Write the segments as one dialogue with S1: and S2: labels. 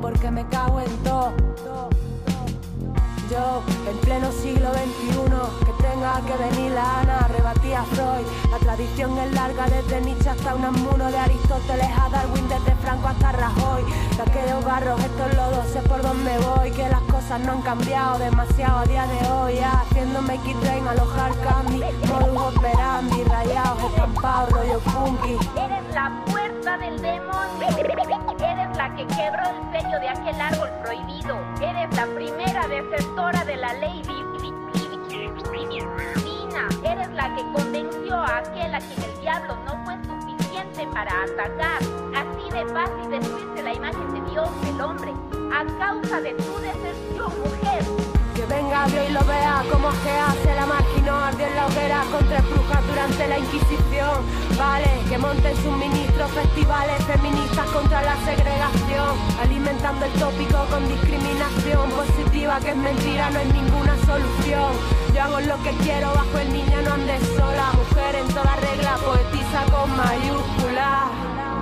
S1: porque me cago en todo. Yo, en pleno siglo XXI, que tenga que venir la Ana, rebatía Freud. La tradición es larga desde Nietzsche hasta un amuno de Aristóteles a Darwin, desde Franco hasta Rajoy. De aquellos barros, estos lodos, sé por dónde voy, que las cosas no han cambiado demasiado a día de hoy. Ya, haciéndome X-Train, alojar candy, modus operandi, rayados, estampados, rollo funky.
S2: Eres la puerta del demonio. La que quebró el sello de aquel árbol prohibido. Eres la primera desertora de la ley divina. Eres la que convenció a aquel a quien el diablo no fue suficiente para atacar. Así de fácil destruirse la imagen de Dios, el hombre, a causa de tu deserción, mujer.
S1: Que venga Dios y lo vea como que hace la máquina ardió en la hoguera contra brujas durante la Inquisición. Vale, que monten suministros, festivales feministas contra la segregación, alimentando el tópico con discriminación positiva que es mentira, no es ninguna solución. Yo hago lo que quiero bajo el niño, no andes sola, mujer en toda regla, poetiza con mayúsculas.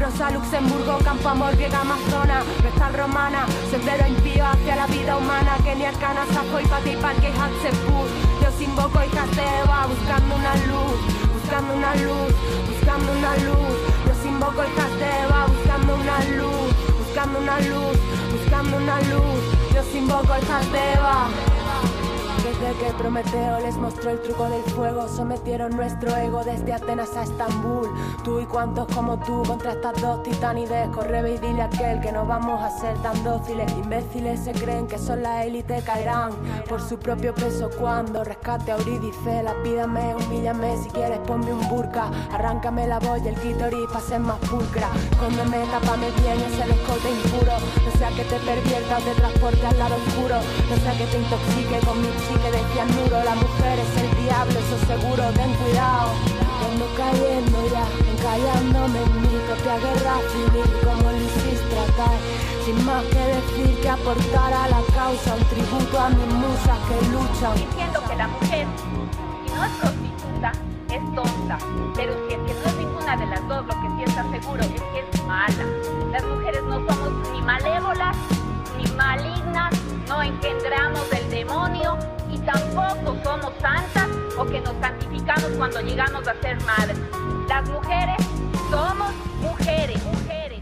S1: Rosa, Luxemburgo, Campo Amor, Griega, Amazona, Vestal Romana, Sendero impío hacia la vida humana, Kenia, Cana, Sajo y Pati, Parque, Hatzepur. Yo invoco y Jateba, buscando una luz, buscando una luz, buscando una luz. Yo invoco y Jateba, buscando una luz, buscando una luz, buscando una luz. Yo invoco y Jateba. Desde que Prometeo les mostró el truco del fuego, sometieron nuestro ego desde Atenas a Estambul. Tú y cuantos como tú contra estas dos titanides, corre y dile a aquel que no vamos a ser tan dóciles. Imbéciles se creen que son la élite, caerán por su propio peso cuando rescate a Eurídice. La pídame, humíllame, si quieres ponme un burka, arráncame la y el clítoris para ser más pulcra. Cóndeme, tápame bien ese escote impuro, no sea que te pervierta o te transporte al lado oscuro, no sea que te intoxique con mi chique de cianuro, la mujer es el diablo, eso seguro, ten cuidado. Ando cayendo ya, encallándome en mi propia guerra civil, como Lisístrata, sin más que decir que aportar a la causa, un tributo a mis musas que luchan.
S2: Diciendo que la mujer, si no es prostituta, es tonta. Pero si es que no es ninguna de las dos, lo que sí está seguro es que es mala. Las mujeres no somos ni malévolas, ni malignas, no engendramos y tampoco somos santas o que nos santificamos cuando llegamos a ser madres. Las mujeres somos mujeres, mujeres.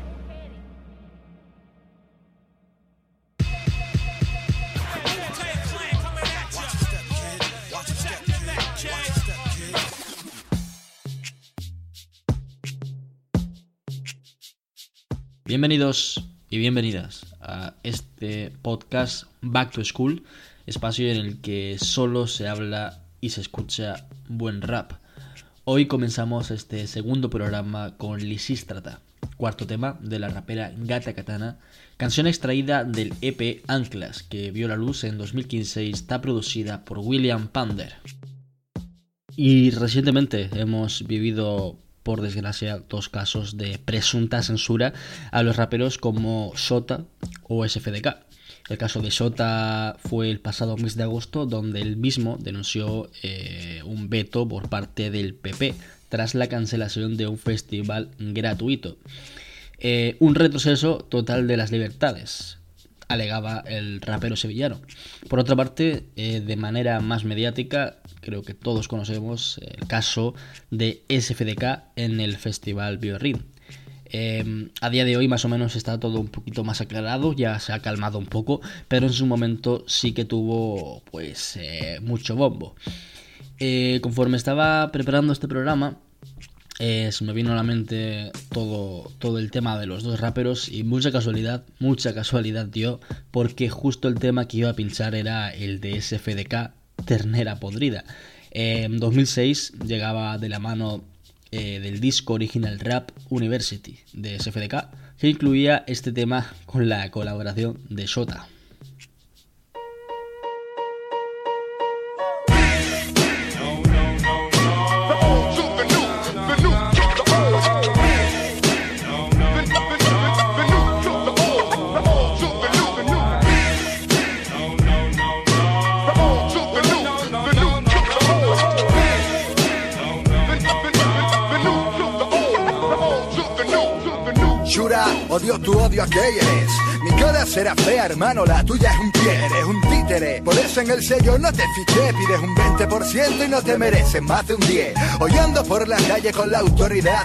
S3: Bienvenidos y bienvenidas a este podcast Back to School, espacio en el que solo se habla y se escucha buen rap. Hoy comenzamos este segundo programa con Lisístrata, cuarto tema de la rapera Gata Katana, canción extraída del EP Anclas, que vio la luz en 2015 y está producida por William Pander. Y recientemente hemos vivido por desgracia, dos casos de presunta censura a los raperos como Shota o SFDK. El caso de Shota fue el pasado mes de agosto, donde él mismo denunció eh, un veto por parte del PP tras la cancelación de un festival gratuito. Eh, un retroceso total de las libertades, alegaba el rapero sevillano. Por otra parte, eh, de manera más mediática, creo que todos conocemos el caso de SFDK en el festival Biorin. Em, a día de hoy más o menos está todo un poquito más aclarado, ya se ha calmado un poco, pero en su momento sí que tuvo pues eh, mucho bombo. Eh, conforme estaba preparando este programa, eh, se me vino a la mente todo, todo el tema de los dos raperos y mucha casualidad, mucha casualidad dio, porque justo el tema que iba a pinchar era el de SFDK, Ternera Podrida. En 2006 llegaba de la mano eh, del disco original Rap University de SFDK, que incluía este tema con la colaboración de Shota.
S4: Odio tu odio a que eres. Mi cara será fea, hermano, la tuya es un pie, eres un títere. Por eso en el sello no te fiché, pides un 20% y no te mereces más de un 10. Hoy ando por la calle con la autoridad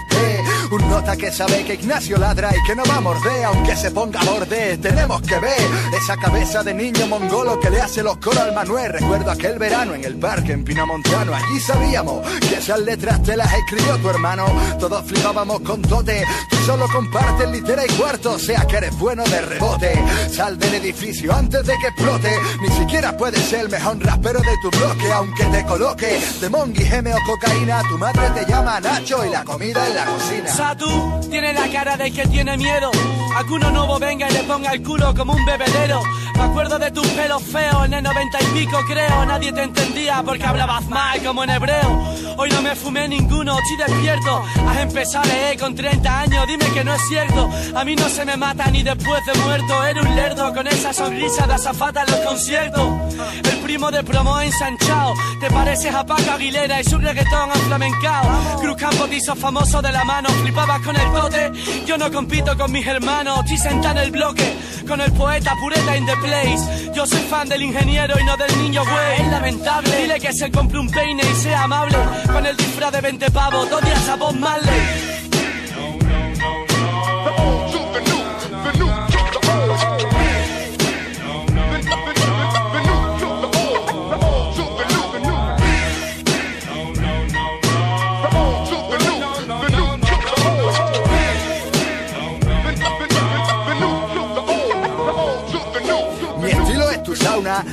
S4: un nota que sabe que Ignacio ladra y que no va a morder, aunque se ponga a borde. Tenemos que ver esa cabeza de niño mongolo que le hace los coros al Manuel. Recuerdo aquel verano en el parque en Pinamontano. Allí sabíamos que esas letras te las escribió tu hermano. Todos flipábamos con tote. Tú solo compartes litera y cuarto, sea que eres bueno de rebote. Sal del edificio antes de que explote. Ni siquiera puedes ser el mejor rapero de tu bloque, aunque te coloque de mongi, geme o cocaína. Tu madre te llama Nacho y la comida en la cocina.
S5: Satu tiene la cara de que tiene miedo. A que uno nuevo venga y le ponga el culo como un bebedero. Me acuerdo de tus pelos feos en el noventa y pico, creo. Nadie te entendía porque hablabas mal como en hebreo. Hoy no me fumé ninguno, estoy despierto. Has empezado con 30 años, dime que no es cierto. A mí no se me mata ni después de muerto. Era un lerdo con esa sonrisa de azafata en los conciertos. El primo de promo ensanchado. Te pareces a Paco Aguilera y su reggaetón flamencao. Cruz Campo te hizo famoso de la mano, flipabas con el tote. Yo no compito con mis hermanos, estoy sentado en el bloque con el poeta pureta in the place. Yo soy fan del ingeniero y no del niño güey. Es lamentable. Dile que se compre un peine y sea amable. Con el disfraz de 20 pavos, dos días a Bob Marley.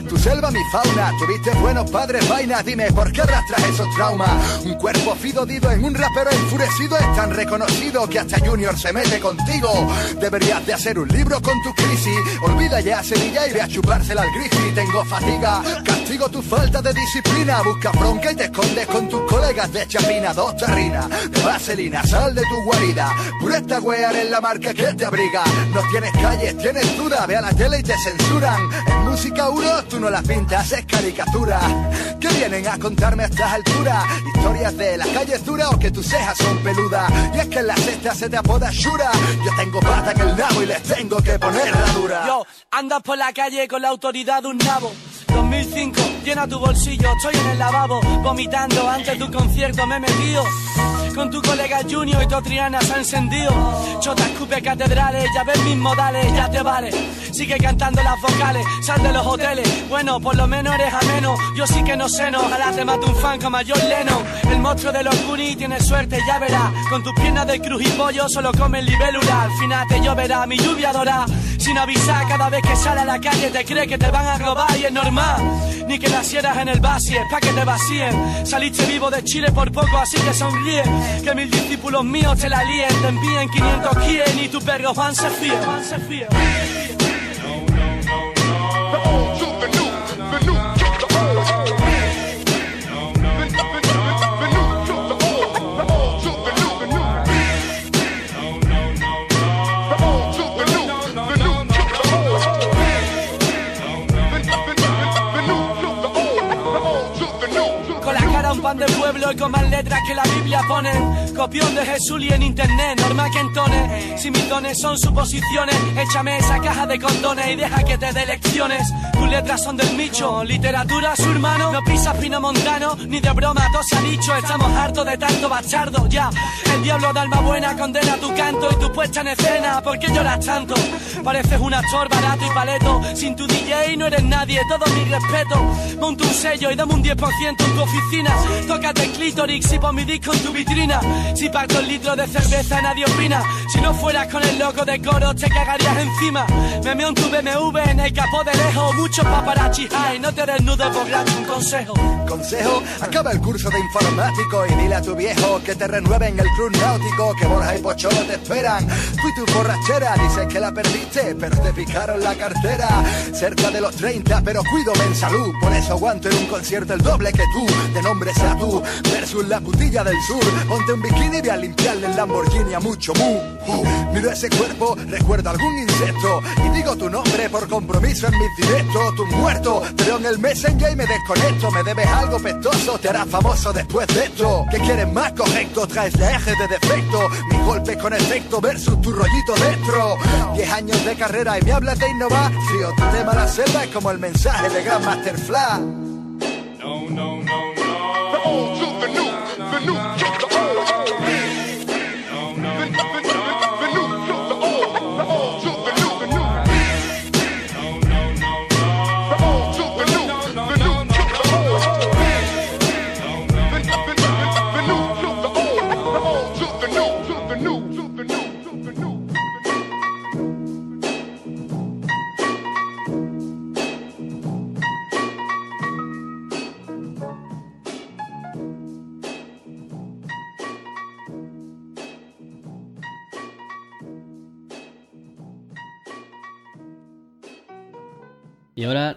S4: Tu selva mi fauna. Tuviste buenos padres, vainas, dime por qué arrastras esos traumas. Un cuerpo fidodido en un rapero enfurecido es tan reconocido que hasta Junior se mete contigo. Deberías de hacer un libro con tu crisis. Olvida ya Sevilla y ve a chupársela al griffy. Tengo fatiga, castigo tu falta de disciplina. Busca bronca y te escondes con tus colegas de chapina. Dos tarrinas de vaselina, sal de tu guarida. Pureta wear es la marca que te abriga. No tienes calles, tienes duda. Ve a la tele y te censuran. En música uno tú no la pintas, es caricatura. ¿Qué vienen a contarme a estas alturas? Historias de las calles duras o que tus cejas son peludas. Y es que en la cesta se te apoda Shura. Yo tengo pata en el nabo y les tengo que poner la dura.
S5: Yo, andas por la calle con la autoridad de un nabo. 2005, llena tu bolsillo, estoy en el lavabo, vomitando antes de un concierto me he metido. Con tu colega Junior y tu Triana se ha encendido. Chota escupe catedrales, ya ves mis modales, ya te vale. Sigue cantando las vocales, sal de los hoteles. Bueno, por lo menos eres ameno. Yo sí que no sé, no. Ojalá te mate un fan como Lennon. El monstruo de los Goonies tiene suerte, ya verás. Con tus piernas de cruz y pollo solo comen libélula. Al final te lloverá, mi lluvia dorá. Sin avisar, cada vez que sale a la calle te cree que te van a robar y es normal. Ni que nacieras en el basi, es pa' que te vacíen. Saliste vivo de Chile por poco, así que sonríe. Que mil discípulos míos te la líen, te envíen 500 quien y tu perro Juan se fíe. Juan se fíe. español con más letras que la Biblia ponen. Copión de Jesús y en internet, normal que entone. Si mis dones son suposiciones, échame esa caja de condones y deja que te dé lecciones. Tus letras son del micho, literatura su hermano. No pisas pino montano, ni de broma, todo se ha dicho. Estamos hartos de tanto bachardo, ya. El diablo de alma buena condena tu canto y tu puesta en escena. ¿Por qué lloras tanto? Pareces un actor barato y paleto. Sin tu DJ no eres nadie, todo mi respeto. Monta un sello y dame un 10% en tu oficina. Tócate el clítoris y pon mi disco en tu vitrina. Si pacto el litro de cerveza nadie opina. Si no fueras con el loco de coro te cagarías encima. Me meo en tu BMW en el capó de lejos. Muchos paparazzi hay, no te desnudes gratis, un consejo.
S4: Consejo, acaba el curso de informático y dile a tu viejo que te renueven el club náutico, que Borja y Pocholo te esperan. Fui tu borrachera, dices que la perdiste, pero te picaron la cartera. Cerca de los 30, pero cuídome en salud, por eso aguanto en un concierto el doble que tú, de nombre tú, versus la putilla del sur. Ponte un bikini y voy a limpiarle el Lamborghini a mucho mu. Uh, miro ese cuerpo, recuerdo algún insecto y digo tu nombre por compromiso en mis directos. Tu muerto, veo en el Messenger y me desconecto. Me debes algo pestoso, te harás famoso después de esto. ¿Qué quieres más correcto? Traes la eje de defecto. Mi golpe con efecto versus tu rollito dentro. Diez años de carrera y me hablas de innovar. Frío, tu tema la selva es como el mensaje de Grandmaster Flash.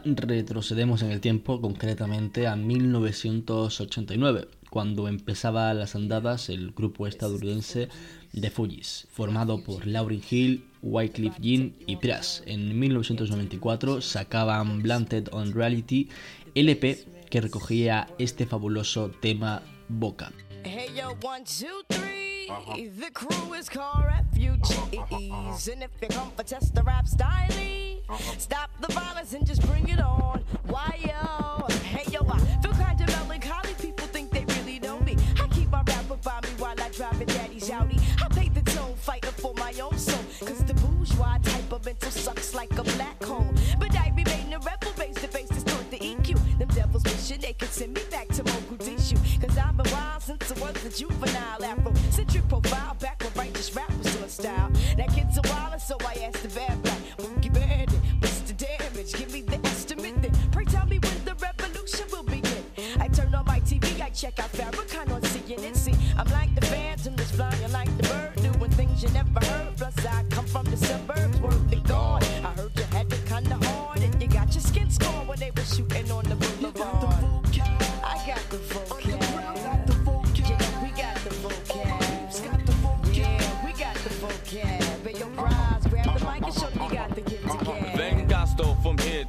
S3: Retrocedemos en el tiempo, concretamente a 1989, cuando empezaba las andadas el grupo estadounidense The Fugees, formado por Lauryn Hill, Wycliffe Jean y Pras. En 1994 sacaban Blunted on Reality, LP que recogía este fabuloso tema Boca.
S6: Hey yo, one, two, three. Uh-huh. The crew is called refugees. And if you come for test the rap style, uh-huh. stop the violence and just bring it on. Why yo?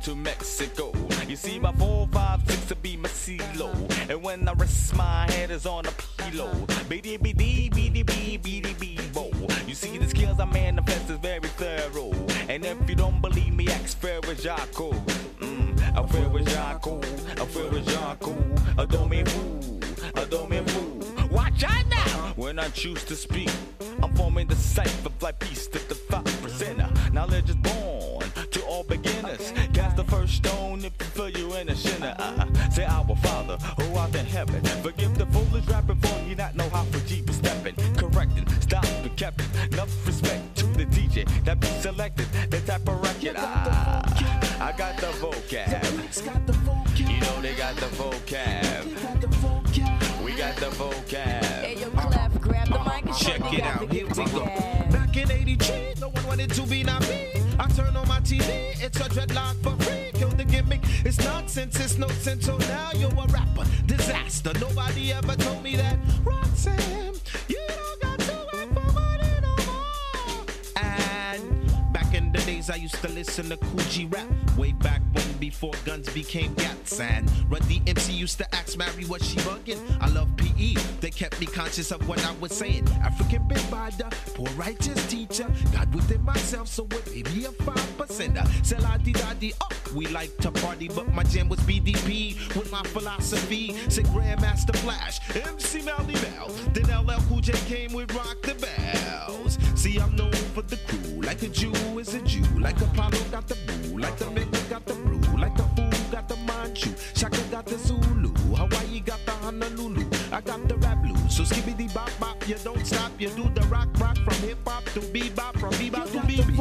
S7: To Mexico. You see, my 456 to be my CeeLo. And when I rest my head is on a pillow. BD, BD, BD, BD, bo. You see, the skills I manifest is very thorough. And if you don't believe me, ask Ferrajaco. Mm, a a Ferrajaco. A domain fool, a domain fool. Watch out now when I choose to speak. I'm forming the cipher, fly piece to the five percenter. Knowledge is born stone if you feel you in a sinner. Uh, say our Father who art in heaven. Forgive the foolish rapper for he not know how for G be stepping. Correcting, stop the captain. Enough respect to the DJ that be selected. The type of record. Ah, I got the vocab. You know they got the vocab. We got the vocab.
S6: Hey, yo, Clef, grab the mic and
S8: Check it out, here we go. Back in 83, no one wanted to be not me. I turn on my TV, it's a dreadlock for free. Kill the gimmick, it's nonsense, it's no sense. So now you're a rapper, disaster. Nobody ever told me that. Roxanne, you don't got to work for money no more. And back in the days, I used to listen to Coogee rap. Way back when before guns became gats. And Run DMC used to ask Mary what she bugging. I love PE, they kept me conscious of what I was saying. African big bada, poor righteous teacher. God within myself, so it may be a five percenter. Say la di da di, oh, we like to party, but my jam was BDP with my philosophy. Say Grandmaster Flash, MC Melly Bell. Then LL Cool J came with Rock the Bells. See, I'm known for the crew, like a Jew is a Jew, like Apollo got the boo, like the Mecca got the brew, like the fool got the Manchu, Shaka got the Zulu, Hawaii got the Honolulu, I got the rap blues. So skibbity bop bop, you don't stop, you do the rock rock from hip hop to bebop, from bebop to bebop.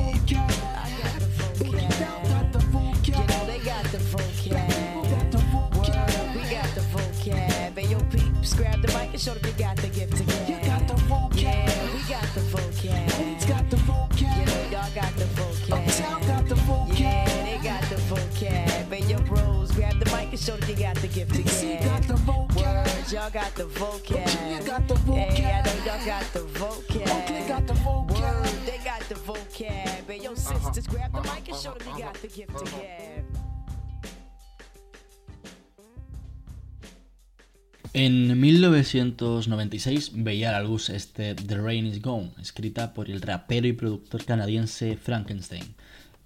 S6: I got the vocab, you know they got the vocab. Word, we got the vocab. And yo, peeps, grab the mic and show them you got the gift to them you got the gift to give. got the vocab. Word, y'all got the vocab. Virginia got the vocab. Hey, I know y'all got the vocab. Oakland got the vocab. Word, they got the vocab. And yo, sisters, grab the mic and show them you got the gift to give.
S3: En 1996 veía a la luz este The Rain is Gone, escrita por el rapero y productor canadiense Frankenstein.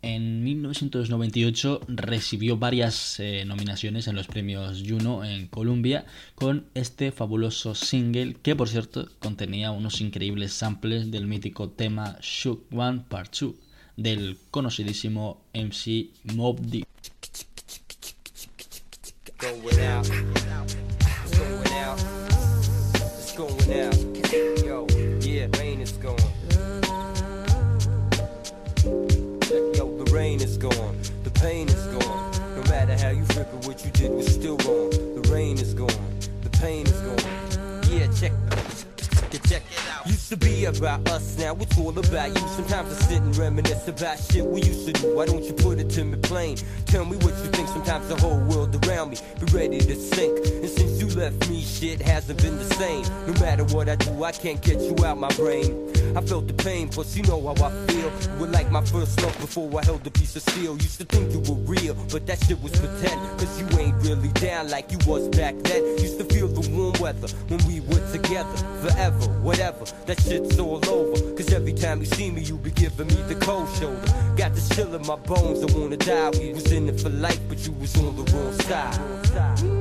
S3: En 1998 recibió varias eh, nominaciones en los premios Juno en Columbia con este fabuloso single que por cierto contenía unos increíbles samples del mítico tema Shook One Part 2 del conocidísimo MC Mob Deep.
S9: Used to be about us, now it's all about you. Sometimes I sit and reminisce about shit we used to do. Why don't you put it to me plain? Tell me what you think. Sometimes the whole world around me be ready to sink. And since you left me, shit hasn't been the same. No matter what I do, I can't get you out my brain. I felt the pain, plus you know how I feel. You were like my first love before I held a piece of steel. Used to think you were real, but that shit was pretend. Cause you ain't really down like you was back then. Used to feel the warm weather when we were together. Forever, whatever, that shit's all over. Cause every time you see me, you be giving me the cold shoulder. Got this chill in my bones, I wanna die. We was in it for life, but you was on the wrong side.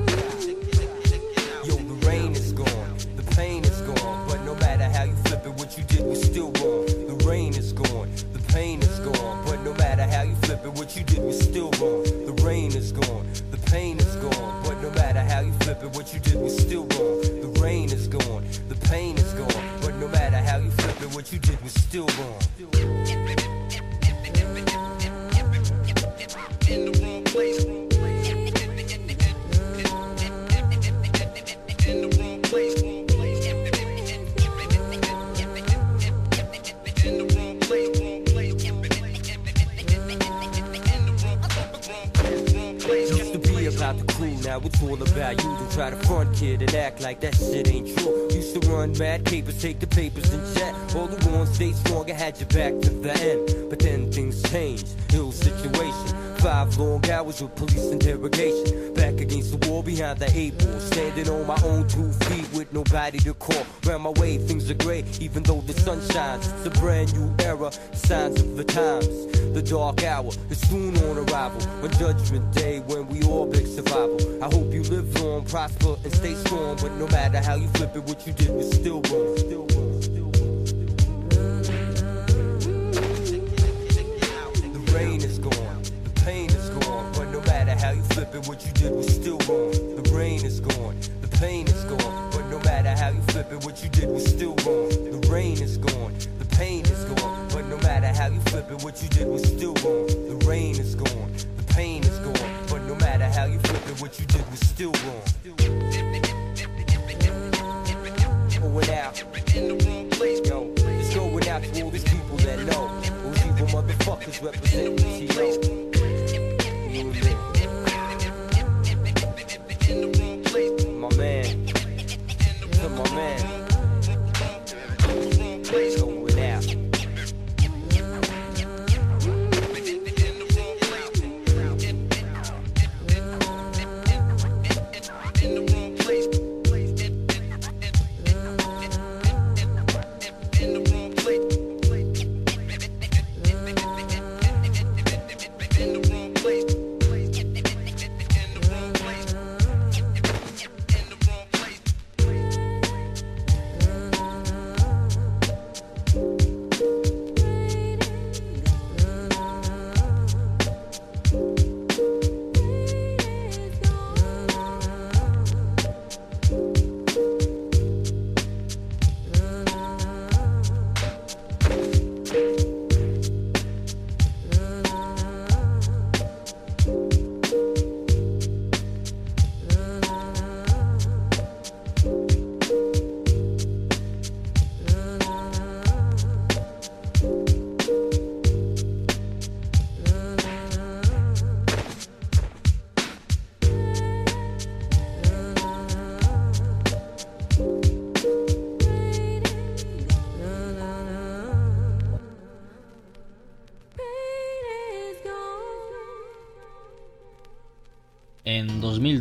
S9: Matter flip it, what you did was still wrong. The rain is gone, the pain is gone. But no matter how you flip it, what you did was still wrong. The rain is gone, the pain is gone. But no matter how you flip it, what you did was still wrong.
S8: In the wrong place.
S9: All about you. Don't try to front kid and act like that shit ain't true. Used to run mad capers, take the papers and jet. All the ones stay strong, I had your back to the end. But then things changed, ill situation. Five long hours of police interrogation. Back against the wall behind the eight ball. Standing on my own two feet with nobody to call. Round my way, things are gray, even though the sun shines. It's a brand new era, signs of the times. The dark hour is soon on arrival. On judgment day, when we all beg survival. I hope you live long, prosper, and stay strong. But no matter how you flip it, what you did was still wrong. Still wrong. Gone. But no matter how you flip it, what you did was still wrong. The rain is gone, the pain is gone. But no matter how you flip it, what you did was still wrong. The rain is gone, the pain is gone. But no matter how you flip it, what you did was still wrong. The rain is gone, the pain is gone. But no matter how you flip it, what you did was still wrong. Going out in the wrong place, yo. It's going out to all these people that know. Those evil motherfuckers represent TO.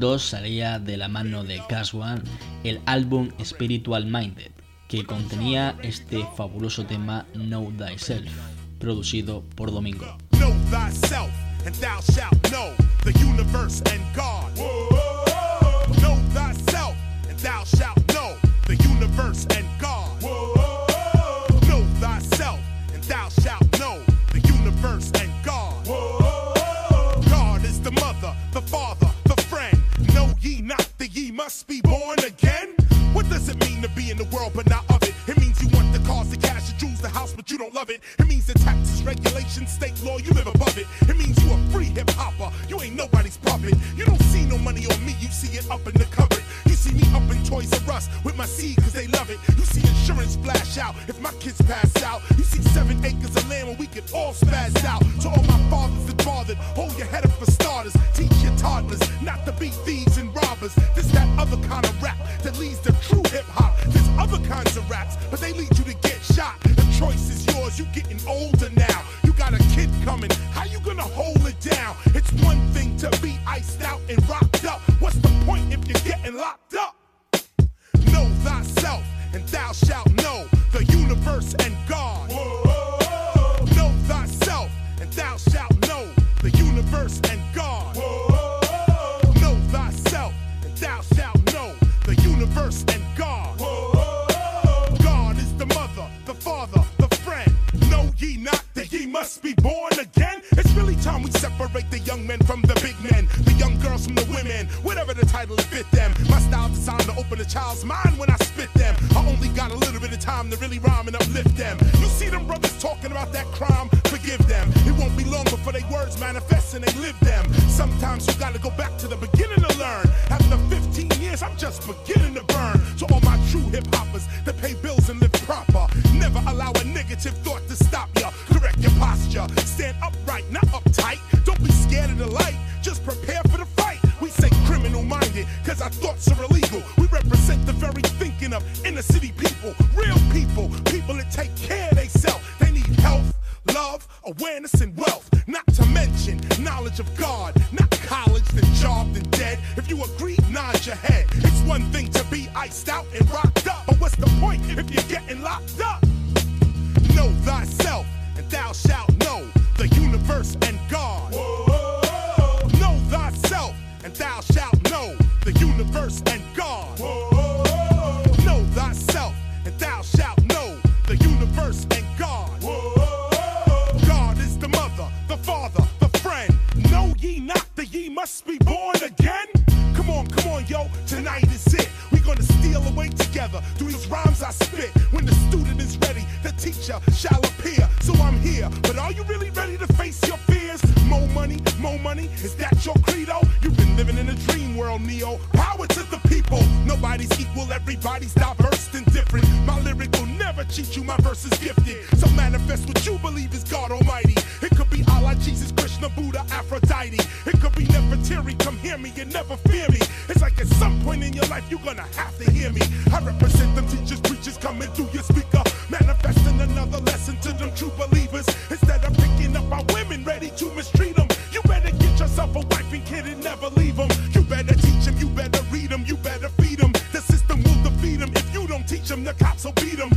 S3: 2002 salía de la mano de Cash One el álbum Spiritual Minded, que contenía este fabuloso tema Know Thyself, producido por Domingo.
S10: Know thyself, and You don't see no money on me, you see it up in the cupboard. You see me up in Toys R Us with my seed cause they love it. You see insurance flash out if my kids pass out. You see seven acres of land where we can all spaz out. To all my fathers that bothered, hold your head up for starters. Teach your toddlers not to be thieves and robbers. This that other kind of rap that leads to true hip hop. Must be born again? It's really time we separate the young men from the big men, the young girls from the women, whatever the title fit them. My style designed to open a child's mind when I spit them. I only got a little bit of time to really rhyme and uplift them. You see them brothers talking about that crime, forgive them. It won't be long before they words manifest and they live them. Sometimes you gotta go back to the beginning to learn. After 15 years, I'm just beginning to burn. To all my Anderson. Never fear me. It's like at some point in your life, you're gonna have to hear me. I represent them teachers, preachers coming through your speaker. Manifesting another lesson to them true believers. Instead of picking up our women ready to mistreat them, you better get yourself a wife and kid and never leave them. You better teach them, you better read them, you better feed them. The system will defeat them if you don't teach them, the cops will beat them.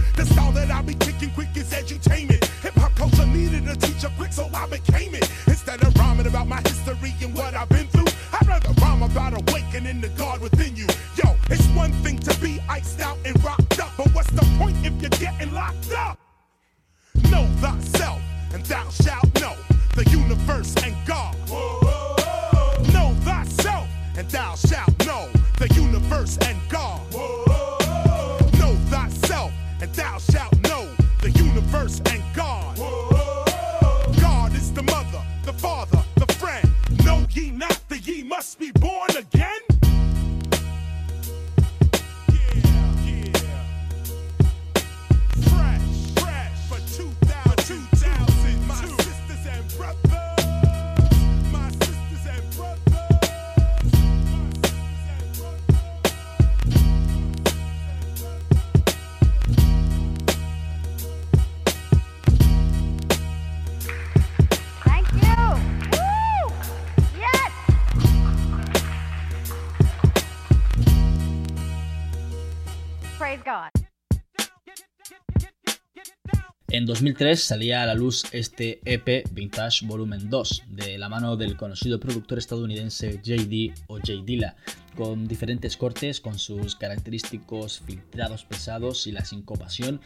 S10: Ye not that ye must be born again?
S3: 2003 salía a la luz este EP Vintage Volumen 2, de la mano del conocido productor estadounidense JD o J Dilla, con diferentes cortes, con sus característicos filtrados pesados y la sincopación.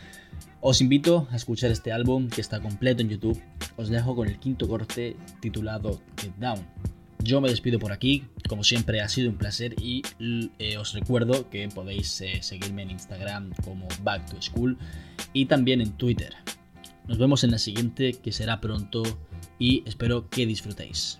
S3: Os invito a escuchar este álbum que está completo en YouTube. Os dejo con el quinto corte titulado Get Down. Yo me despido por aquí, como siempre ha sido un placer y eh, os recuerdo que podéis eh, seguirme en Instagram como Back to School y también en Twitter. Nos vemos en la siguiente que será pronto y espero que disfrutéis.